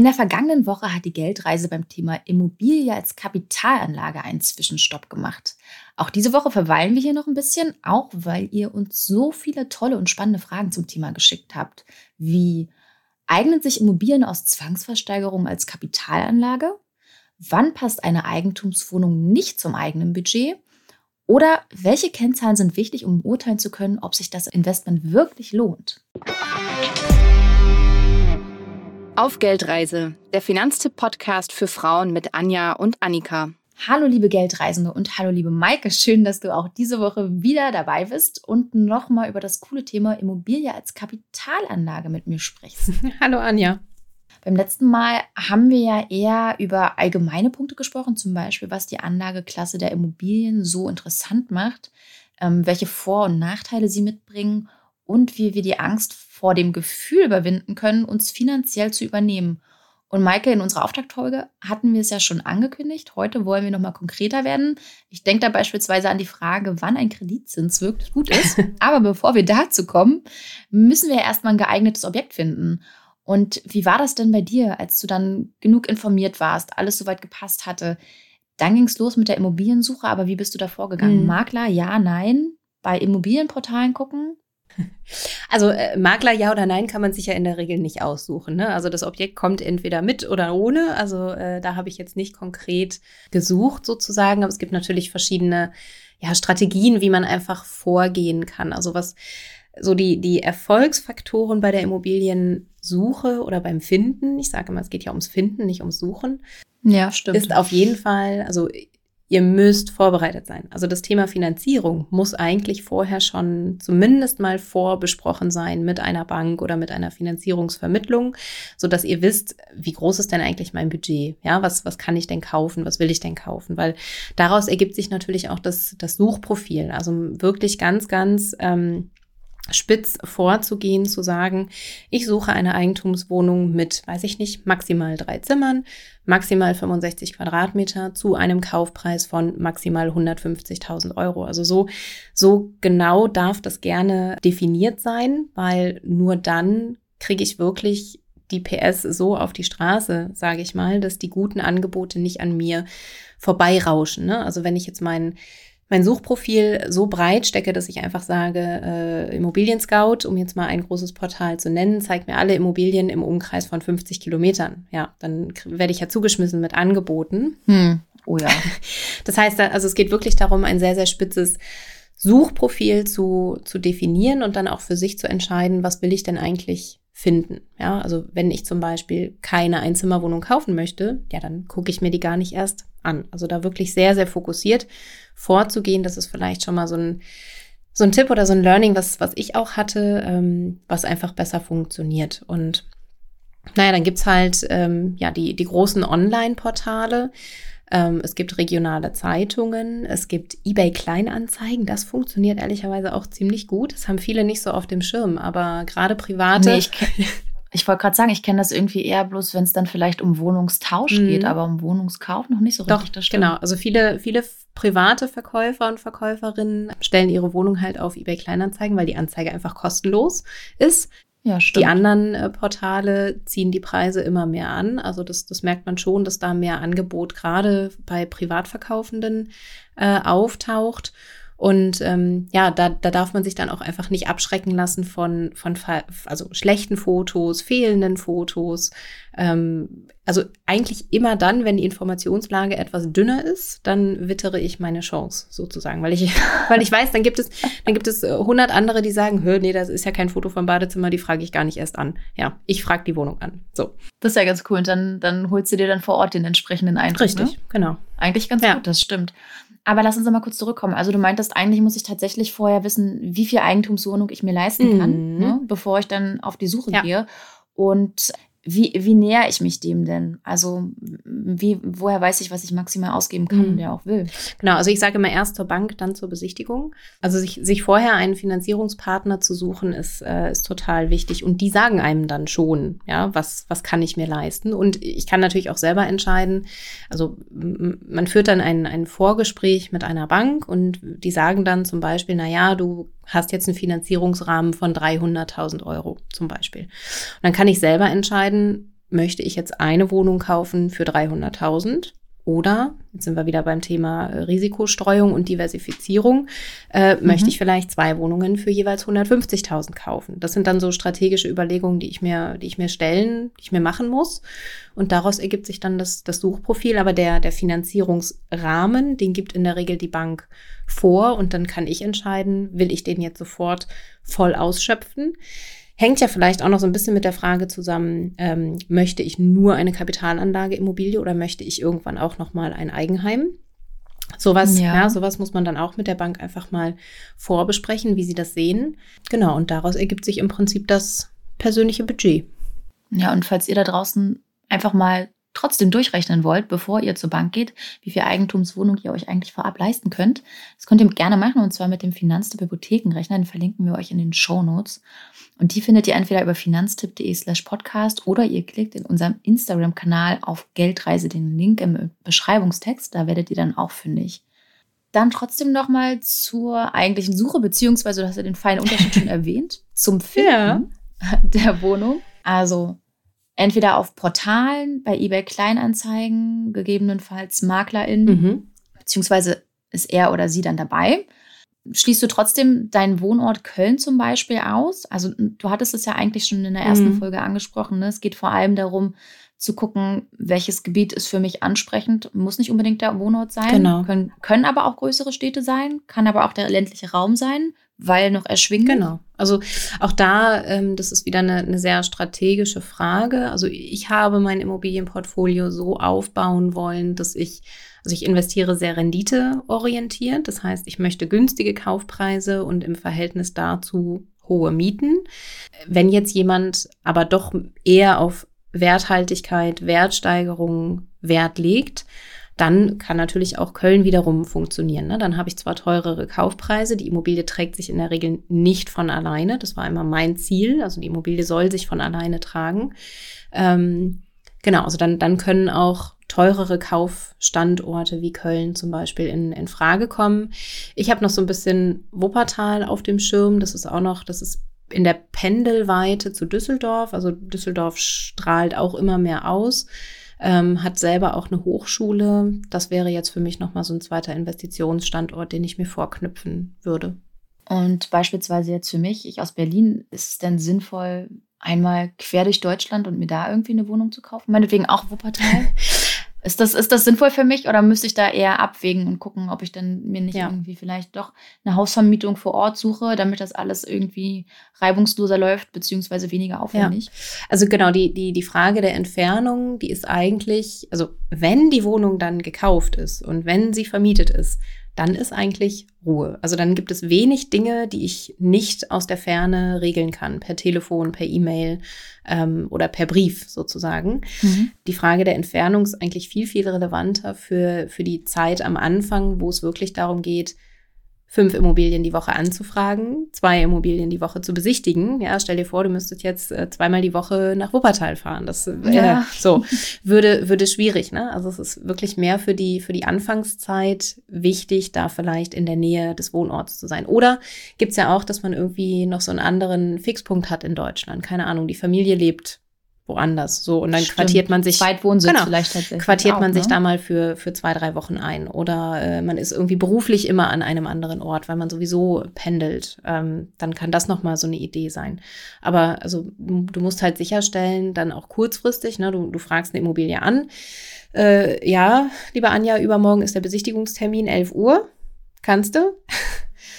In der vergangenen Woche hat die Geldreise beim Thema Immobilie als Kapitalanlage einen Zwischenstopp gemacht. Auch diese Woche verweilen wir hier noch ein bisschen, auch weil ihr uns so viele tolle und spannende Fragen zum Thema geschickt habt. Wie eignen sich Immobilien aus Zwangsversteigerung als Kapitalanlage? Wann passt eine Eigentumswohnung nicht zum eigenen Budget? Oder welche Kennzahlen sind wichtig, um beurteilen zu können, ob sich das Investment wirklich lohnt? Auf Geldreise, der Finanztipp-Podcast für Frauen mit Anja und Annika. Hallo liebe Geldreisende und hallo liebe Maike, schön, dass du auch diese Woche wieder dabei bist und nochmal über das coole Thema Immobilie als Kapitalanlage mit mir sprichst. hallo Anja. Beim letzten Mal haben wir ja eher über allgemeine Punkte gesprochen, zum Beispiel, was die Anlageklasse der Immobilien so interessant macht, ähm, welche Vor- und Nachteile sie mitbringen und wie wir die Angst vor dem Gefühl überwinden können, uns finanziell zu übernehmen. Und Maike, in unserer Auftaktfolge hatten wir es ja schon angekündigt. Heute wollen wir nochmal konkreter werden. Ich denke da beispielsweise an die Frage, wann ein Kreditzins wirklich gut ist. Aber bevor wir dazu kommen, müssen wir ja erstmal ein geeignetes Objekt finden. Und wie war das denn bei dir, als du dann genug informiert warst, alles soweit gepasst hatte? Dann ging es los mit der Immobiliensuche, aber wie bist du da vorgegangen? Mhm. Makler, ja, nein? Bei Immobilienportalen gucken? Also äh, Makler ja oder nein kann man sich ja in der Regel nicht aussuchen. Ne? Also das Objekt kommt entweder mit oder ohne. Also äh, da habe ich jetzt nicht konkret gesucht sozusagen, aber es gibt natürlich verschiedene ja, Strategien, wie man einfach vorgehen kann. Also was so die, die Erfolgsfaktoren bei der Immobiliensuche oder beim Finden, ich sage immer, es geht ja ums Finden, nicht ums Suchen. Ja, stimmt. Ist auf jeden Fall, also ihr müsst vorbereitet sein. Also das Thema Finanzierung muss eigentlich vorher schon zumindest mal vorbesprochen sein mit einer Bank oder mit einer Finanzierungsvermittlung, so dass ihr wisst, wie groß ist denn eigentlich mein Budget? Ja, was, was kann ich denn kaufen? Was will ich denn kaufen? Weil daraus ergibt sich natürlich auch das, das Suchprofil. Also wirklich ganz, ganz ähm, spitz vorzugehen, zu sagen, ich suche eine Eigentumswohnung mit, weiß ich nicht, maximal drei Zimmern, maximal 65 Quadratmeter zu einem Kaufpreis von maximal 150.000 Euro. Also so, so genau darf das gerne definiert sein, weil nur dann kriege ich wirklich die PS so auf die Straße, sage ich mal, dass die guten Angebote nicht an mir vorbeirauschen. Ne? Also wenn ich jetzt meinen mein Suchprofil so breit stecke, dass ich einfach sage, äh, Immobilien Scout, um jetzt mal ein großes Portal zu nennen, zeigt mir alle Immobilien im Umkreis von 50 Kilometern. Ja, dann werde ich ja zugeschmissen mit Angeboten. Hm. Oh ja. Das heißt, also es geht wirklich darum, ein sehr, sehr spitzes Suchprofil zu, zu definieren und dann auch für sich zu entscheiden, was will ich denn eigentlich finden. Ja, also wenn ich zum Beispiel keine Einzimmerwohnung kaufen möchte, ja, dann gucke ich mir die gar nicht erst an. Also da wirklich sehr, sehr fokussiert vorzugehen. Das ist vielleicht schon mal so ein, so ein Tipp oder so ein Learning, was, was ich auch hatte, ähm, was einfach besser funktioniert. Und naja, dann gibt's halt ähm, ja die, die großen Online-Portale. Ähm, es gibt regionale Zeitungen, es gibt eBay Kleinanzeigen. Das funktioniert ehrlicherweise auch ziemlich gut. Das haben viele nicht so auf dem Schirm, aber gerade private. Nee, ich, ich wollte gerade sagen, ich kenne das irgendwie eher bloß, wenn es dann vielleicht um Wohnungstausch mhm. geht, aber um Wohnungskauf noch nicht so Doch, richtig. Das stimmt. Genau, also viele, viele private Verkäufer und Verkäuferinnen stellen ihre Wohnung halt auf eBay Kleinanzeigen, weil die Anzeige einfach kostenlos ist. Ja, stimmt. Die anderen äh, Portale ziehen die Preise immer mehr an. Also das, das merkt man schon, dass da mehr Angebot gerade bei Privatverkaufenden äh, auftaucht. Und ähm, ja, da, da darf man sich dann auch einfach nicht abschrecken lassen von, von also schlechten Fotos, fehlenden Fotos. Ähm, also eigentlich immer dann, wenn die Informationslage etwas dünner ist, dann wittere ich meine Chance sozusagen, weil ich, weil ich weiß, dann gibt es, dann gibt es äh, hundert andere, die sagen, hör, nee, das ist ja kein Foto vom Badezimmer, die frage ich gar nicht erst an. Ja, ich frage die Wohnung an. So. Das ist ja ganz cool. Und dann, dann holst du dir dann vor Ort den entsprechenden Eindruck. Richtig, ne? genau. Eigentlich ganz ja. gut, das stimmt. Aber lass uns mal kurz zurückkommen. Also du meintest, eigentlich muss ich tatsächlich vorher wissen, wie viel Eigentumswohnung ich mir leisten kann, mhm. ne, bevor ich dann auf die Suche ja. gehe. Und wie, wie näher ich mich dem denn? Also, wie, woher weiß ich, was ich maximal ausgeben kann mhm. und der auch will? Genau, also ich sage immer erst zur Bank, dann zur Besichtigung. Also sich, sich vorher einen Finanzierungspartner zu suchen, ist, äh, ist total wichtig. Und die sagen einem dann schon, ja, was, was kann ich mir leisten? Und ich kann natürlich auch selber entscheiden. Also man führt dann ein, ein Vorgespräch mit einer Bank und die sagen dann zum Beispiel, na ja, du hast jetzt einen Finanzierungsrahmen von 300.000 Euro zum Beispiel. Und dann kann ich selber entscheiden, möchte ich jetzt eine Wohnung kaufen für 300.000 oder, jetzt sind wir wieder beim Thema äh, Risikostreuung und Diversifizierung, äh, mhm. möchte ich vielleicht zwei Wohnungen für jeweils 150.000 kaufen. Das sind dann so strategische Überlegungen, die ich mir, die ich mir stellen, die ich mir machen muss. Und daraus ergibt sich dann das, das Suchprofil. Aber der, der Finanzierungsrahmen, den gibt in der Regel die Bank vor und dann kann ich entscheiden, will ich den jetzt sofort voll ausschöpfen. Hängt ja vielleicht auch noch so ein bisschen mit der Frage zusammen, ähm, möchte ich nur eine Kapitalanlage Immobilie oder möchte ich irgendwann auch noch mal ein Eigenheim? Sowas, ja. ja, sowas muss man dann auch mit der Bank einfach mal vorbesprechen, wie sie das sehen. Genau, und daraus ergibt sich im Prinzip das persönliche Budget. Ja, und falls ihr da draußen einfach mal trotzdem durchrechnen wollt, bevor ihr zur Bank geht, wie viel Eigentumswohnung ihr euch eigentlich vorab leisten könnt, das könnt ihr gerne machen und zwar mit dem Finanztipp Hypothekenrechner, den verlinken wir euch in den Show Notes. Und die findet ihr entweder über finanztipp.de slash podcast oder ihr klickt in unserem Instagram-Kanal auf Geldreise den Link im Beschreibungstext. Da werdet ihr dann auch fündig. Dann trotzdem nochmal zur eigentlichen Suche, beziehungsweise du hast ja den feinen Unterschied schon erwähnt, zum Finden ja. der Wohnung. Also entweder auf Portalen, bei eBay Kleinanzeigen, gegebenenfalls MaklerInnen, mhm. beziehungsweise ist er oder sie dann dabei schließt du trotzdem deinen Wohnort Köln zum Beispiel aus? Also du hattest es ja eigentlich schon in der ersten mhm. Folge angesprochen. Ne? Es geht vor allem darum zu gucken, welches Gebiet ist für mich ansprechend. Muss nicht unbedingt der Wohnort sein. Genau. Können, können aber auch größere Städte sein, kann aber auch der ländliche Raum sein, weil noch erschwingend. Genau. Also auch da, ähm, das ist wieder eine, eine sehr strategische Frage. Also ich habe mein Immobilienportfolio so aufbauen wollen, dass ich also ich investiere sehr renditeorientiert. Das heißt, ich möchte günstige Kaufpreise und im Verhältnis dazu hohe Mieten. Wenn jetzt jemand aber doch eher auf Werthaltigkeit, Wertsteigerung Wert legt, dann kann natürlich auch Köln wiederum funktionieren. Ne? Dann habe ich zwar teurere Kaufpreise, die Immobilie trägt sich in der Regel nicht von alleine. Das war immer mein Ziel. Also die Immobilie soll sich von alleine tragen. Ähm, genau, also dann, dann können auch teurere Kaufstandorte wie Köln zum Beispiel in, in Frage kommen. Ich habe noch so ein bisschen Wuppertal auf dem Schirm. Das ist auch noch, das ist in der Pendelweite zu Düsseldorf. Also Düsseldorf strahlt auch immer mehr aus, ähm, hat selber auch eine Hochschule. Das wäre jetzt für mich nochmal so ein zweiter Investitionsstandort, den ich mir vorknüpfen würde. Und beispielsweise jetzt für mich, ich aus Berlin, ist es denn sinnvoll, einmal quer durch Deutschland und mir da irgendwie eine Wohnung zu kaufen? Meinetwegen auch Wuppertal? Ist das, ist das sinnvoll für mich oder müsste ich da eher abwägen und gucken, ob ich dann mir nicht ja. irgendwie vielleicht doch eine Hausvermietung vor Ort suche, damit das alles irgendwie reibungsloser läuft, beziehungsweise weniger aufwendig? Ja. Also genau, die, die, die Frage der Entfernung, die ist eigentlich, also wenn die Wohnung dann gekauft ist und wenn sie vermietet ist, dann ist eigentlich Ruhe. Also dann gibt es wenig Dinge, die ich nicht aus der Ferne regeln kann, per Telefon, per E-Mail ähm, oder per Brief sozusagen. Mhm. Die Frage der Entfernung ist eigentlich viel, viel relevanter für, für die Zeit am Anfang, wo es wirklich darum geht, fünf Immobilien die Woche anzufragen, zwei Immobilien die Woche zu besichtigen. Ja, stell dir vor, du müsstest jetzt äh, zweimal die Woche nach Wuppertal fahren. Das äh, ja. so würde würde schwierig. Ne? Also es ist wirklich mehr für die für die Anfangszeit wichtig, da vielleicht in der Nähe des Wohnorts zu sein. Oder gibt's ja auch, dass man irgendwie noch so einen anderen Fixpunkt hat in Deutschland. Keine Ahnung, die Familie lebt woanders. So und dann Stimmt. quartiert man sich Zweitwohnsitz genau, vielleicht tatsächlich quartiert auch, man sich ne? da mal für für zwei drei Wochen ein oder äh, man ist irgendwie beruflich immer an einem anderen Ort, weil man sowieso pendelt. Ähm, dann kann das noch mal so eine Idee sein. Aber also du musst halt sicherstellen, dann auch kurzfristig. Ne, du du fragst eine Immobilie an. Äh, ja, liebe Anja, übermorgen ist der Besichtigungstermin 11 Uhr. Kannst du?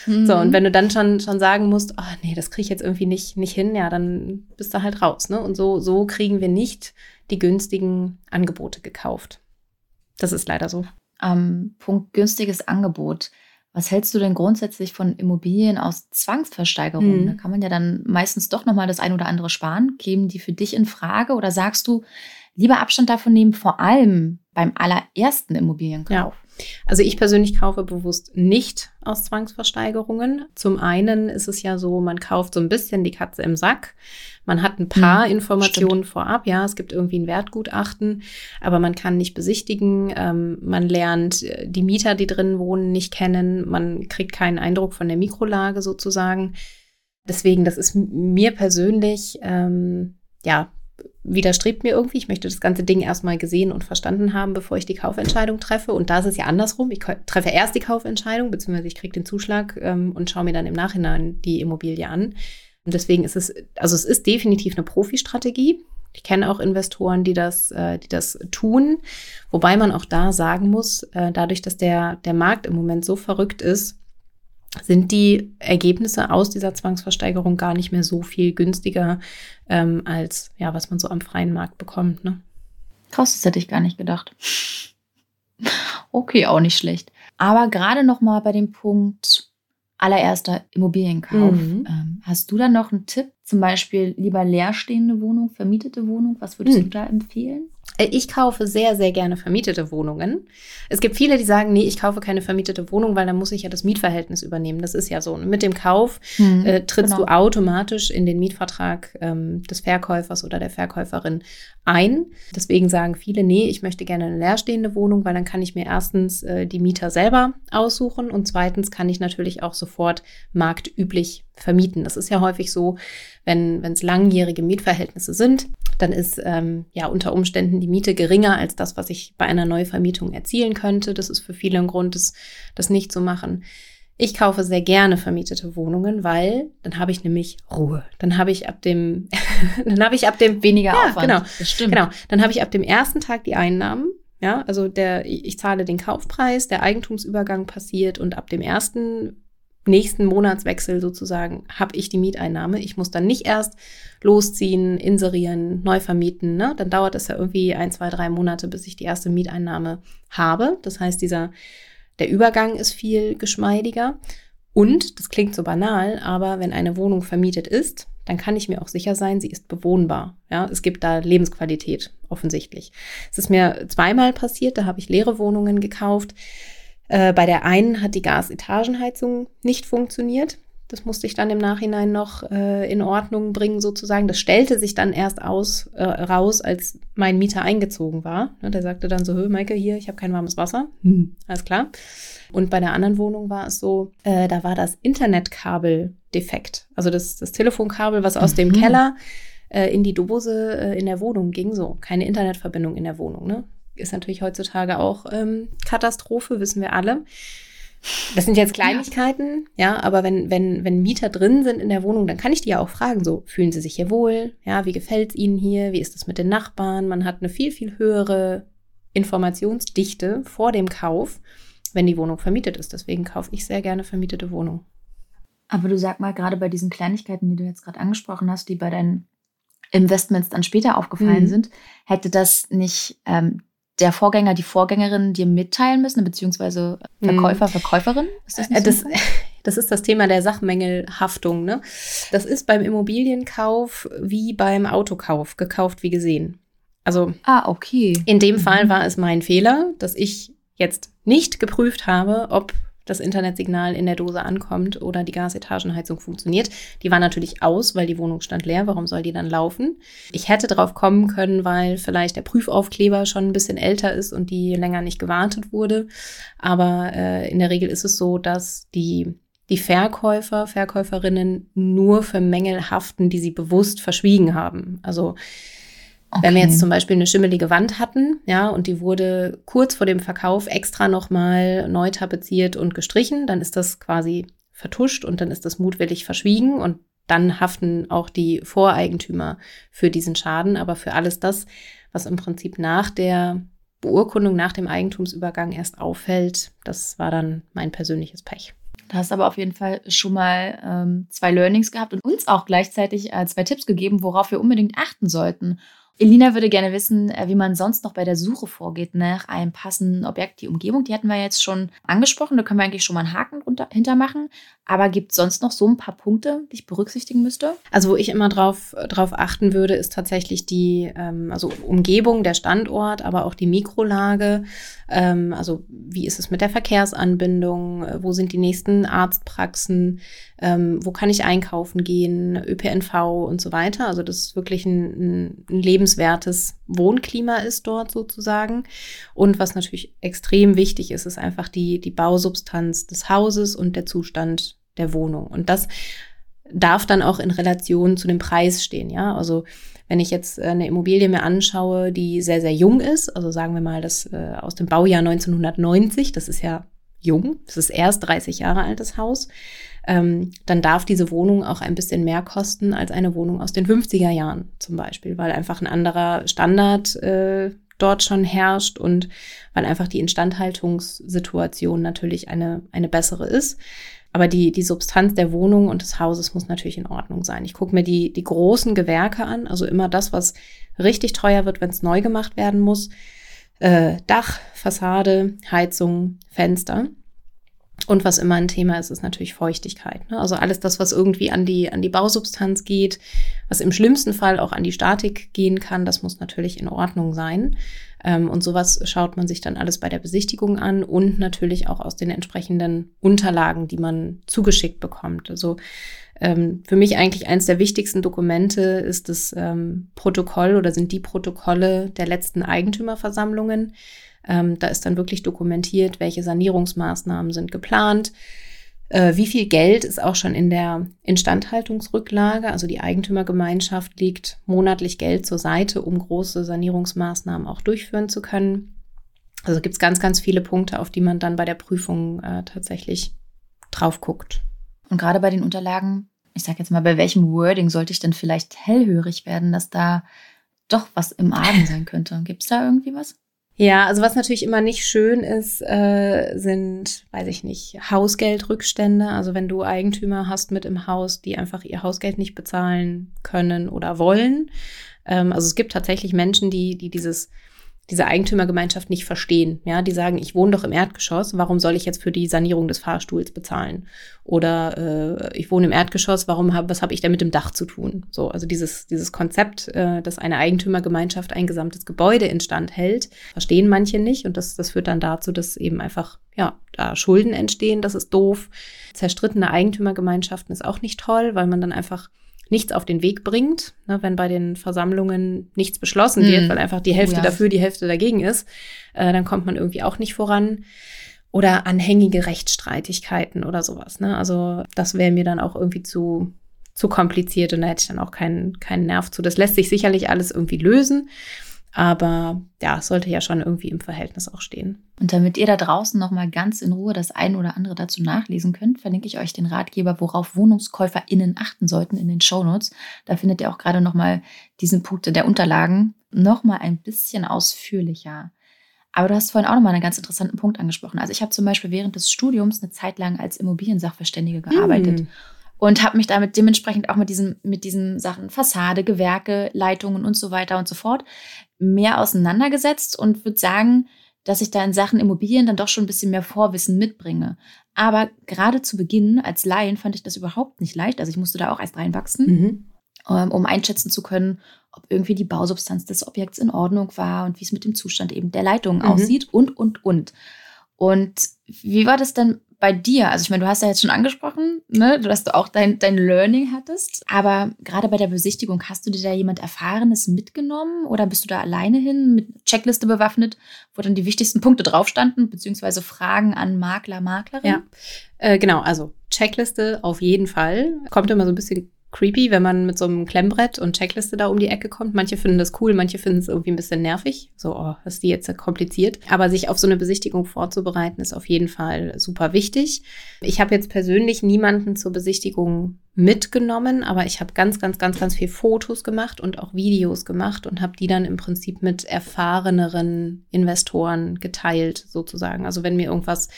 Mhm. So, und mhm. wenn du dann schon, schon sagen musst, oh nee, das kriege ich jetzt irgendwie nicht, nicht hin, ja, dann bist du halt raus. Ne? Und so, so kriegen wir nicht die günstigen Angebote gekauft. Das ist leider so. Am Punkt günstiges Angebot. Was hältst du denn grundsätzlich von Immobilien aus Zwangsversteigerung? Mhm. Da kann man ja dann meistens doch nochmal das ein oder andere sparen. Kämen die für dich in Frage oder sagst du, lieber Abstand davon nehmen, vor allem beim allerersten Immobilienkauf? Ja. Also ich persönlich kaufe bewusst nicht aus Zwangsversteigerungen. Zum einen ist es ja so, man kauft so ein bisschen die Katze im Sack. Man hat ein paar hm, Informationen stimmt. vorab. Ja, es gibt irgendwie ein Wertgutachten, aber man kann nicht besichtigen. Ähm, man lernt äh, die Mieter, die drin wohnen, nicht kennen. Man kriegt keinen Eindruck von der Mikrolage sozusagen. Deswegen, das ist mir persönlich, ähm, ja, widerstrebt mir irgendwie. Ich möchte das ganze Ding erstmal gesehen und verstanden haben, bevor ich die Kaufentscheidung treffe. Und da ist es ja andersrum. Ich treffe erst die Kaufentscheidung, beziehungsweise ich kriege den Zuschlag ähm, und schaue mir dann im Nachhinein die Immobilie an. Und deswegen ist es, also es ist definitiv eine Profi-Strategie. Ich kenne auch Investoren, die das, äh, die das tun. Wobei man auch da sagen muss, äh, dadurch, dass der, der Markt im Moment so verrückt ist, sind die Ergebnisse aus dieser Zwangsversteigerung gar nicht mehr so viel günstiger ähm, als ja, was man so am freien Markt bekommt. Ne? Krass, das hätte ich gar nicht gedacht. Okay, auch nicht schlecht. Aber gerade noch mal bei dem Punkt allererster Immobilienkauf. Mhm. Ähm, hast du da noch einen Tipp? Zum Beispiel lieber leerstehende Wohnung, vermietete Wohnung. Was würdest mhm. du da empfehlen? Äh, ich kaufe sehr, sehr gerne vermietete Wohnungen. Es gibt viele, die sagen, nee, ich kaufe keine vermietete Wohnung, weil dann muss ich ja das Mietverhältnis übernehmen. Das ist ja so. Und mit dem Kauf hm, äh, trittst genau. du automatisch in den Mietvertrag ähm, des Verkäufers oder der Verkäuferin ein. Deswegen sagen viele, nee, ich möchte gerne eine leerstehende Wohnung, weil dann kann ich mir erstens äh, die Mieter selber aussuchen und zweitens kann ich natürlich auch sofort marktüblich vermieten. Das ist ja häufig so, wenn es langjährige Mietverhältnisse sind, dann ist ähm, ja unter Umständen die Miete geringer als das, was ich bei einer Neuvermietung erzielen könnte. Das ist für viele ein Grund, das, das nicht zu machen. Ich kaufe sehr gerne vermietete Wohnungen, weil dann habe ich nämlich Ruhe. Dann habe ich ab dem, dann habe ich ab dem weniger ja, Aufwand. Genau, das stimmt. Genau, dann habe ich ab dem ersten Tag die Einnahmen. Ja, also der, ich zahle den Kaufpreis, der Eigentumsübergang passiert und ab dem ersten nächsten Monatswechsel sozusagen habe ich die Mieteinnahme. Ich muss dann nicht erst losziehen, inserieren, neu vermieten. Ne? Dann dauert es ja irgendwie ein, zwei, drei Monate, bis ich die erste Mieteinnahme habe. Das heißt, dieser, der Übergang ist viel geschmeidiger. Und, das klingt so banal, aber wenn eine Wohnung vermietet ist, dann kann ich mir auch sicher sein, sie ist bewohnbar. Ja, es gibt da Lebensqualität, offensichtlich. Es ist mir zweimal passiert, da habe ich leere Wohnungen gekauft. Äh, bei der einen hat die Gasetagenheizung nicht funktioniert. Das musste ich dann im Nachhinein noch äh, in Ordnung bringen, sozusagen. Das stellte sich dann erst aus, äh, raus, als mein Mieter eingezogen war. Ne, der sagte dann so, Hö, Maike, hier, ich habe kein warmes Wasser. Hm. Alles klar. Und bei der anderen Wohnung war es so, äh, da war das Internetkabel defekt. Also das, das Telefonkabel, was aus mhm. dem Keller äh, in die Dose äh, in der Wohnung ging, so. Keine Internetverbindung in der Wohnung, ne? Ist natürlich heutzutage auch ähm, Katastrophe, wissen wir alle. Das sind jetzt Kleinigkeiten, ja. ja, aber wenn, wenn, wenn Mieter drin sind in der Wohnung, dann kann ich die ja auch fragen, so, fühlen sie sich hier wohl? Ja, wie gefällt es ihnen hier? Wie ist es mit den Nachbarn? Man hat eine viel, viel höhere Informationsdichte vor dem Kauf, wenn die Wohnung vermietet ist. Deswegen kaufe ich sehr gerne vermietete Wohnungen. Aber du sag mal, gerade bei diesen Kleinigkeiten, die du jetzt gerade angesprochen hast, die bei deinen Investments dann später aufgefallen mhm. sind, hätte das nicht ähm, der Vorgänger, die Vorgängerin dir mitteilen müssen, beziehungsweise Verkäufer, mhm. Verkäuferin? Ist das, nicht das, das ist das Thema der Sachmängelhaftung. Ne? Das ist beim Immobilienkauf wie beim Autokauf, gekauft wie gesehen. Also ah, okay. in dem mhm. Fall war es mein Fehler, dass ich jetzt nicht geprüft habe, ob das Internetsignal in der Dose ankommt oder die Gasetagenheizung funktioniert. Die war natürlich aus, weil die Wohnung stand leer. Warum soll die dann laufen? Ich hätte drauf kommen können, weil vielleicht der Prüfaufkleber schon ein bisschen älter ist und die länger nicht gewartet wurde. Aber äh, in der Regel ist es so, dass die die Verkäufer, Verkäuferinnen nur für Mängel haften, die sie bewusst verschwiegen haben. Also Okay. Wenn wir jetzt zum Beispiel eine schimmelige Wand hatten, ja, und die wurde kurz vor dem Verkauf extra nochmal neu tapeziert und gestrichen, dann ist das quasi vertuscht und dann ist das mutwillig verschwiegen und dann haften auch die Voreigentümer für diesen Schaden. Aber für alles das, was im Prinzip nach der Beurkundung, nach dem Eigentumsübergang erst auffällt, das war dann mein persönliches Pech. Du hast aber auf jeden Fall schon mal ähm, zwei Learnings gehabt und uns auch gleichzeitig äh, zwei Tipps gegeben, worauf wir unbedingt achten sollten. Elina würde gerne wissen, äh, wie man sonst noch bei der Suche vorgeht nach einem passenden Objekt. Die Umgebung, die hatten wir jetzt schon angesprochen. Da können wir eigentlich schon mal einen Haken hintermachen. Aber gibt es sonst noch so ein paar Punkte, die ich berücksichtigen müsste? Also, wo ich immer drauf, drauf achten würde, ist tatsächlich die ähm, also Umgebung, der Standort, aber auch die Mikrolage. Ähm, also, wie ist es mit der Verkehrsanbindung? Wo sind die nächsten Arztpraxen? Ähm, wo kann ich einkaufen gehen? ÖPNV und so weiter. Also, das ist wirklich ein, ein lebenswertes Wohnklima ist dort sozusagen. Und was natürlich extrem wichtig ist, ist einfach die, die Bausubstanz des Hauses und der Zustand der Wohnung. Und das darf dann auch in Relation zu dem Preis stehen, ja. Also wenn ich jetzt äh, eine Immobilie mir anschaue, die sehr, sehr jung ist, also sagen wir mal das äh, aus dem Baujahr 1990, das ist ja jung, das ist erst 30 Jahre altes Haus, ähm, dann darf diese Wohnung auch ein bisschen mehr kosten als eine Wohnung aus den 50er Jahren zum Beispiel, weil einfach ein anderer Standard äh, dort schon herrscht und weil einfach die Instandhaltungssituation natürlich eine, eine bessere ist. Aber die, die Substanz der Wohnung und des Hauses muss natürlich in Ordnung sein. Ich gucke mir die, die großen Gewerke an, also immer das, was richtig teuer wird, wenn es neu gemacht werden muss. Äh, Dach, Fassade, Heizung, Fenster. Und was immer ein Thema ist, ist natürlich Feuchtigkeit. Ne? Also alles das, was irgendwie an die, an die Bausubstanz geht, was im schlimmsten Fall auch an die Statik gehen kann, das muss natürlich in Ordnung sein. Ähm, und sowas schaut man sich dann alles bei der Besichtigung an und natürlich auch aus den entsprechenden Unterlagen, die man zugeschickt bekommt. Also ähm, für mich eigentlich eines der wichtigsten Dokumente ist das ähm, Protokoll oder sind die Protokolle der letzten Eigentümerversammlungen. Ähm, da ist dann wirklich dokumentiert, welche Sanierungsmaßnahmen sind geplant, äh, wie viel Geld ist auch schon in der Instandhaltungsrücklage. Also die Eigentümergemeinschaft legt monatlich Geld zur Seite, um große Sanierungsmaßnahmen auch durchführen zu können. Also gibt es ganz, ganz viele Punkte, auf die man dann bei der Prüfung äh, tatsächlich drauf guckt. Und gerade bei den Unterlagen, ich sage jetzt mal, bei welchem Wording sollte ich denn vielleicht hellhörig werden, dass da doch was im Argen sein könnte? Gibt es da irgendwie was? Ja, also was natürlich immer nicht schön ist, äh, sind, weiß ich nicht, Hausgeldrückstände. Also wenn du Eigentümer hast mit im Haus, die einfach ihr Hausgeld nicht bezahlen können oder wollen. Ähm, also es gibt tatsächlich Menschen, die, die dieses diese Eigentümergemeinschaft nicht verstehen. Ja, die sagen, ich wohne doch im Erdgeschoss, warum soll ich jetzt für die Sanierung des Fahrstuhls bezahlen? Oder äh, ich wohne im Erdgeschoss, warum hab, was habe ich denn mit dem Dach zu tun? So, also dieses, dieses Konzept, äh, dass eine Eigentümergemeinschaft ein gesamtes Gebäude instand hält, verstehen manche nicht. Und das, das führt dann dazu, dass eben einfach, ja, da Schulden entstehen, das ist doof. Zerstrittene Eigentümergemeinschaften ist auch nicht toll, weil man dann einfach nichts auf den Weg bringt, ne, wenn bei den Versammlungen nichts beschlossen wird, mhm. weil einfach die Hälfte oh ja. dafür, die Hälfte dagegen ist, äh, dann kommt man irgendwie auch nicht voran. Oder anhängige Rechtsstreitigkeiten oder sowas. Ne? Also das wäre mir dann auch irgendwie zu, zu kompliziert und da hätte ich dann auch keinen, keinen Nerv zu. Das lässt sich sicherlich alles irgendwie lösen. Aber ja, es sollte ja schon irgendwie im Verhältnis auch stehen. Und damit ihr da draußen nochmal ganz in Ruhe das ein oder andere dazu nachlesen könnt, verlinke ich euch den Ratgeber, worauf WohnungskäuferInnen achten sollten in den Shownotes. Da findet ihr auch gerade nochmal diesen Punkt der Unterlagen nochmal ein bisschen ausführlicher. Aber du hast vorhin auch nochmal einen ganz interessanten Punkt angesprochen. Also ich habe zum Beispiel während des Studiums eine Zeit lang als Immobiliensachverständige gearbeitet. Hm und habe mich damit dementsprechend auch mit diesen, mit diesen Sachen Fassade, Gewerke, Leitungen und so weiter und so fort mehr auseinandergesetzt und würde sagen, dass ich da in Sachen Immobilien dann doch schon ein bisschen mehr Vorwissen mitbringe. Aber gerade zu Beginn als Laien fand ich das überhaupt nicht leicht. Also ich musste da auch erst reinwachsen, mhm. Ähm, um einschätzen zu können, ob irgendwie die Bausubstanz des Objekts in Ordnung war und wie es mit dem Zustand eben der Leitungen mhm. aussieht und, und, und. Und wie war das denn bei dir? Also ich meine, du hast ja jetzt schon angesprochen, ne, dass du auch dein, dein Learning hattest. Aber gerade bei der Besichtigung, hast du dir da jemand Erfahrenes mitgenommen oder bist du da alleine hin mit Checkliste bewaffnet, wo dann die wichtigsten Punkte drauf standen, beziehungsweise Fragen an Makler, Maklerin? Ja, äh, genau. Also Checkliste auf jeden Fall. Kommt immer so ein bisschen creepy, wenn man mit so einem Klemmbrett und Checkliste da um die Ecke kommt. Manche finden das cool, manche finden es irgendwie ein bisschen nervig. So, oh, ist die jetzt kompliziert. Aber sich auf so eine Besichtigung vorzubereiten, ist auf jeden Fall super wichtig. Ich habe jetzt persönlich niemanden zur Besichtigung mitgenommen, aber ich habe ganz, ganz, ganz, ganz viel Fotos gemacht und auch Videos gemacht und habe die dann im Prinzip mit erfahreneren Investoren geteilt, sozusagen. Also wenn mir irgendwas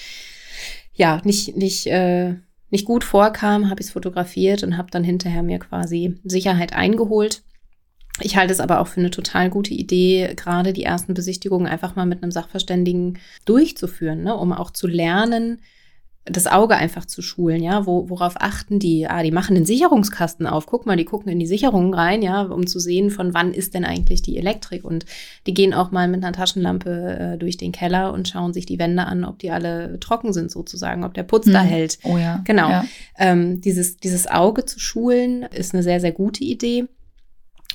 ja nicht, nicht, äh, nicht gut vorkam, habe ich es fotografiert und habe dann hinterher mir quasi Sicherheit eingeholt. Ich halte es aber auch für eine total gute Idee, gerade die ersten Besichtigungen einfach mal mit einem Sachverständigen durchzuführen, ne, um auch zu lernen, das Auge einfach zu schulen, ja, Wo, worauf achten die? Ah, die machen den Sicherungskasten auf. Guck mal, die gucken in die Sicherungen rein, ja, um zu sehen, von wann ist denn eigentlich die Elektrik. Und die gehen auch mal mit einer Taschenlampe äh, durch den Keller und schauen sich die Wände an, ob die alle trocken sind sozusagen, ob der Putz hm. da hält. Oh ja. Genau. Ja. Ähm, dieses, dieses Auge zu schulen ist eine sehr, sehr gute Idee.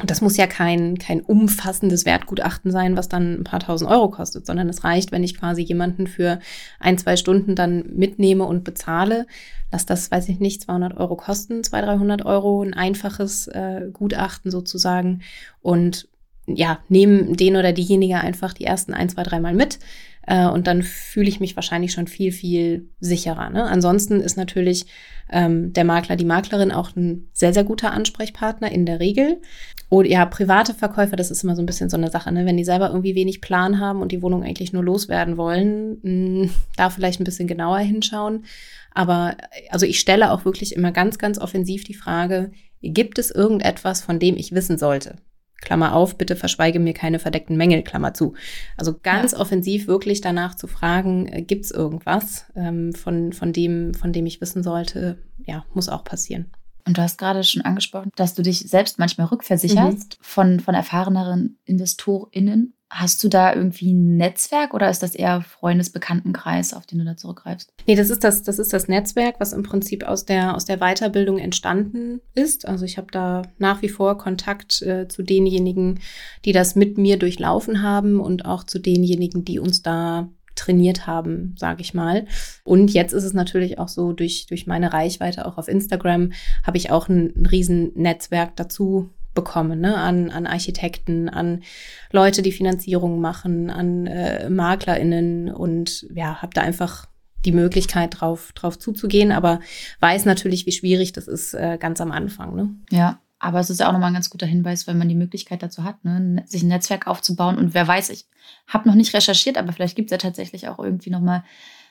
Das muss ja kein, kein umfassendes Wertgutachten sein, was dann ein paar tausend Euro kostet, sondern es reicht, wenn ich quasi jemanden für ein, zwei Stunden dann mitnehme und bezahle. Lass das, weiß ich nicht, 200 Euro kosten, 200, 300 Euro, ein einfaches äh, Gutachten sozusagen. Und ja, nehmen den oder diejenige einfach die ersten ein, zwei, dreimal mit. Äh, und dann fühle ich mich wahrscheinlich schon viel, viel sicherer. Ne? Ansonsten ist natürlich ähm, der Makler, die Maklerin auch ein sehr, sehr guter Ansprechpartner in der Regel. Und ja, private Verkäufer, das ist immer so ein bisschen so eine Sache, ne? wenn die selber irgendwie wenig Plan haben und die Wohnung eigentlich nur loswerden wollen, mh, da vielleicht ein bisschen genauer hinschauen. Aber also ich stelle auch wirklich immer ganz, ganz offensiv die Frage, gibt es irgendetwas, von dem ich wissen sollte? Klammer auf, bitte verschweige mir keine verdeckten Mängel, Klammer zu. Also ganz ja. offensiv wirklich danach zu fragen, äh, gibt es irgendwas, ähm, von, von, dem, von dem ich wissen sollte, ja, muss auch passieren. Und du hast gerade schon angesprochen, dass du dich selbst manchmal rückversicherst mhm. von, von erfahreneren InvestorInnen. Hast du da irgendwie ein Netzwerk oder ist das eher Freundesbekanntenkreis, auf den du da zurückgreifst? Nee, das ist das, das ist das Netzwerk, was im Prinzip aus der, aus der Weiterbildung entstanden ist. Also ich habe da nach wie vor Kontakt äh, zu denjenigen, die das mit mir durchlaufen haben und auch zu denjenigen, die uns da trainiert haben, sage ich mal. Und jetzt ist es natürlich auch so, durch, durch meine Reichweite auch auf Instagram habe ich auch ein, ein riesen Netzwerk dazu bekommen, ne? an, an Architekten, an Leute, die Finanzierung machen, an äh, MaklerInnen und ja, habe da einfach die Möglichkeit drauf, drauf zuzugehen, aber weiß natürlich, wie schwierig das ist äh, ganz am Anfang. Ne? Ja, aber es ist ja auch nochmal ein ganz guter Hinweis, wenn man die Möglichkeit dazu hat, ne? sich ein Netzwerk aufzubauen. Und wer weiß, ich habe noch nicht recherchiert, aber vielleicht gibt es ja tatsächlich auch irgendwie nochmal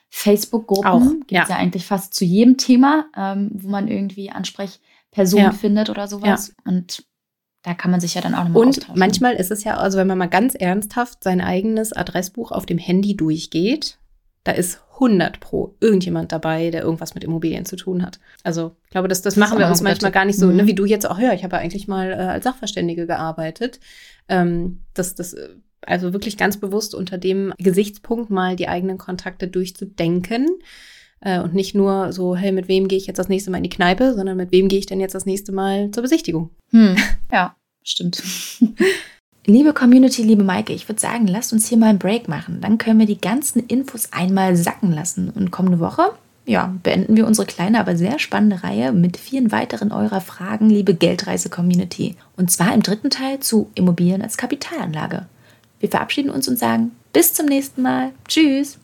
Facebook-Gruppen. Gibt es ja. ja. eigentlich fast zu jedem Thema, ähm, wo man irgendwie Ansprechpersonen ja. findet oder sowas. Ja. Und da kann man sich ja dann auch nochmal Und manchmal ist es ja, also wenn man mal ganz ernsthaft sein eigenes Adressbuch auf dem Handy durchgeht, da ist 100 pro irgendjemand dabei, der irgendwas mit Immobilien zu tun hat. Also ich glaube, das, das, das machen wir uns manchmal gar nicht so, ne, mhm. ne, wie du jetzt auch, ja, ich habe ja eigentlich mal äh, als Sachverständige gearbeitet. Ähm, das, das, also wirklich ganz bewusst unter dem Gesichtspunkt mal die eigenen Kontakte durchzudenken. Äh, und nicht nur so, hey, mit wem gehe ich jetzt das nächste Mal in die Kneipe, sondern mit wem gehe ich denn jetzt das nächste Mal zur Besichtigung? Hm. Ja, stimmt. Liebe Community, liebe Maike, ich würde sagen, lasst uns hier mal einen Break machen. Dann können wir die ganzen Infos einmal sacken lassen. Und kommende Woche, ja, beenden wir unsere kleine, aber sehr spannende Reihe mit vielen weiteren eurer Fragen, liebe Geldreise-Community. Und zwar im dritten Teil zu Immobilien als Kapitalanlage. Wir verabschieden uns und sagen bis zum nächsten Mal. Tschüss.